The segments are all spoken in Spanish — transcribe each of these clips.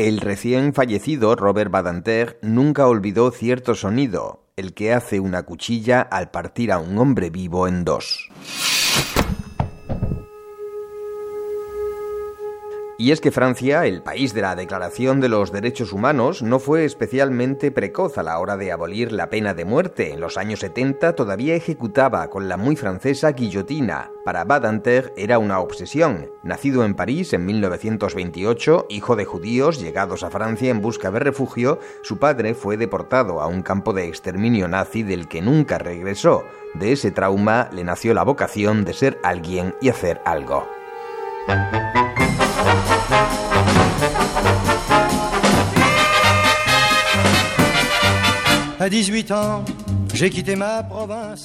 El recién fallecido Robert Badinter nunca olvidó cierto sonido, el que hace una cuchilla al partir a un hombre vivo en dos. Y es que Francia, el país de la Declaración de los Derechos Humanos, no fue especialmente precoz a la hora de abolir la pena de muerte. En los años 70 todavía ejecutaba con la muy francesa guillotina. Para Badinter era una obsesión. Nacido en París en 1928, hijo de judíos llegados a Francia en busca de refugio, su padre fue deportado a un campo de exterminio nazi del que nunca regresó. De ese trauma le nació la vocación de ser alguien y hacer algo. 18 ans,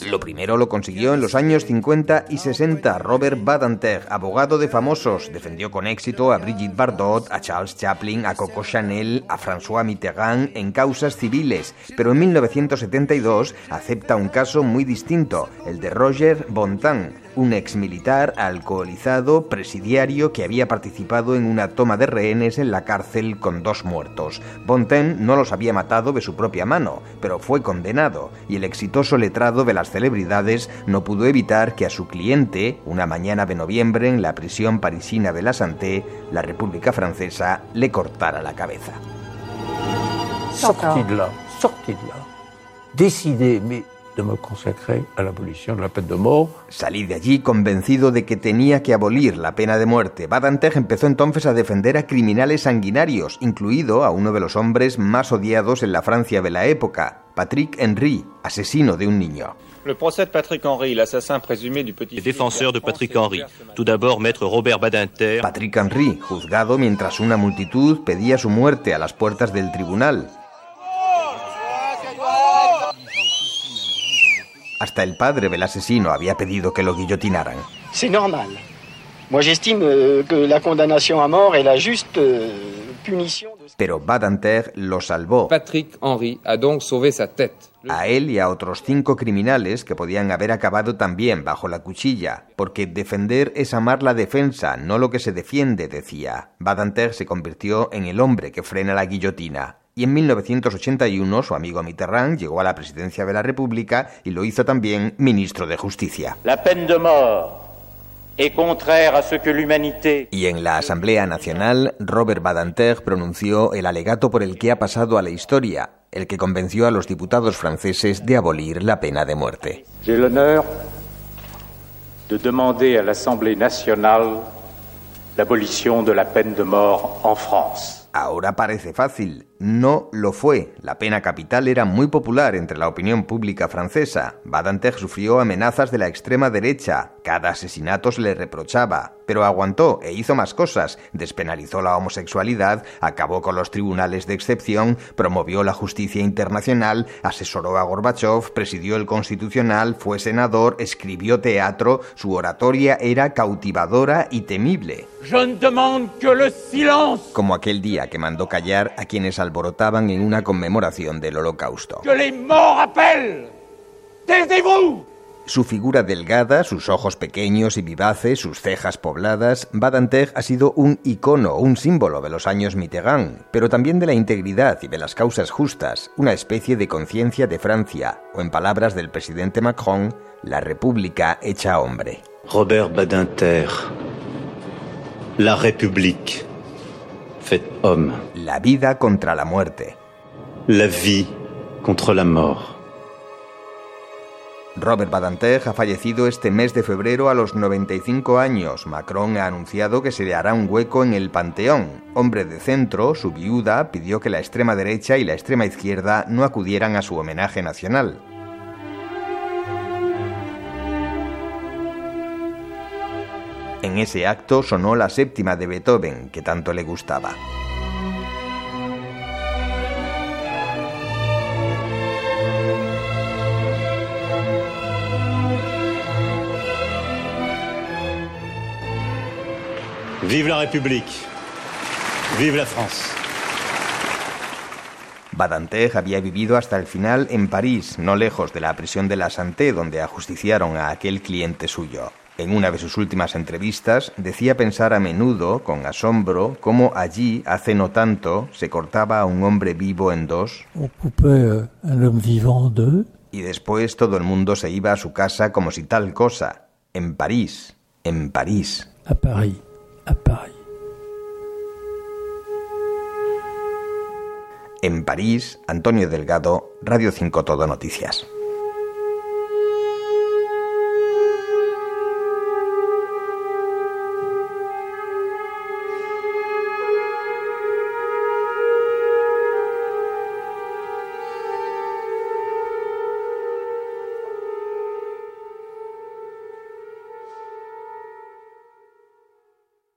Lo primero lo consiguió en los años 50 y 60. Robert Badinter, abogado de famosos, defendió con éxito a Brigitte Bardot, a Charles Chaplin, a Coco Chanel, a François Mitterrand en causas civiles, pero en 1972 acepta un caso muy distinto, el de Roger Bontan, un ex militar alcoholizado presidiario que había participado en una toma de rehenes en la cárcel con dos muertos. Bonten no los había matado de su propia mano, pero fue condenado y el exitoso letrado de las celebridades no pudo evitar que a su cliente, una mañana de noviembre en la prisión parisina de la Santé, la República Francesa le cortara la cabeza. Sorti de là, sorti de me consacrer a la abolición de la pena de muerte. Salí de allí convencido de que tenía que abolir la pena de muerte. Badinter empezó entonces a defender a criminales sanguinarios, incluido a uno de los hombres más odiados en la Francia de la época, Patrick Henry, asesino de un niño. Le procès de Patrick Henry, l'assassin présumé du petit... Les défenseurs de Patrick Henry. Tout d'abord, maître Robert Badinter. Patrick Henry, juzgado mientras una multitud pedía su muerte a las puertas del tribunal. Hasta el padre del asesino había pedido que lo guillotinaran. C'est normal. Moi, j'estime euh, que la condamnation à mort est la juste euh, punition. De... Pero Badinter lo salvó. Patrick Henry a donc sauvé sa tête. A él y a otros cinco criminales que podían haber acabado también bajo la cuchilla, porque defender es amar la defensa, no lo que se defiende, decía. Badinter se convirtió en el hombre que frena la guillotina y en 1981 su amigo Mitterrand llegó a la presidencia de la República y lo hizo también ministro de Justicia. La pena de l'humanité Y en la Asamblea Nacional, Robert Badinter pronunció el alegato por el que ha pasado a la historia, el que convenció a los diputados franceses de abolir la pena de muerte. J'ai l'honneur de demander à l'Assemblée nationale l'abolition de la peine de mort en France. Ahora parece fácil, no lo fue. La pena capital era muy popular entre la opinión pública francesa. Badinter sufrió amenazas de la extrema derecha. Cada asesinato se le reprochaba, pero aguantó e hizo más cosas. Despenalizó la homosexualidad, acabó con los tribunales de excepción, promovió la justicia internacional, asesoró a Gorbachev, presidió el Constitucional, fue senador, escribió teatro. Su oratoria era cautivadora y temible. Como aquel día que mandó callar a quienes alborotaban en una conmemoración del Holocausto. Su figura delgada, sus ojos pequeños y vivaces, sus cejas pobladas, Badinter ha sido un icono, un símbolo de los años Mitterrand, pero también de la integridad y de las causas justas, una especie de conciencia de Francia, o en palabras del presidente Macron, la República hecha hombre. Robert Badinter. La République. Fait homme. La vida contra la muerte. La vie contre la mort. Robert Badinter ha fallecido este mes de febrero a los 95 años. Macron ha anunciado que se le hará un hueco en el Panteón. Hombre de centro, su viuda pidió que la extrema derecha y la extrema izquierda no acudieran a su homenaje nacional. En ese acto sonó la séptima de Beethoven, que tanto le gustaba. Vive la République. Vive la France. Badinter había vivido hasta el final en París, no lejos de la prisión de la Santé, donde ajusticiaron a aquel cliente suyo. En una de sus últimas entrevistas decía pensar a menudo, con asombro, cómo allí, hace no tanto, se cortaba a un hombre vivo en dos. Euh, y después todo el mundo se iba a su casa como si tal cosa. En París, en París. A París, a París. En París, Antonio Delgado, Radio 5 Todo Noticias.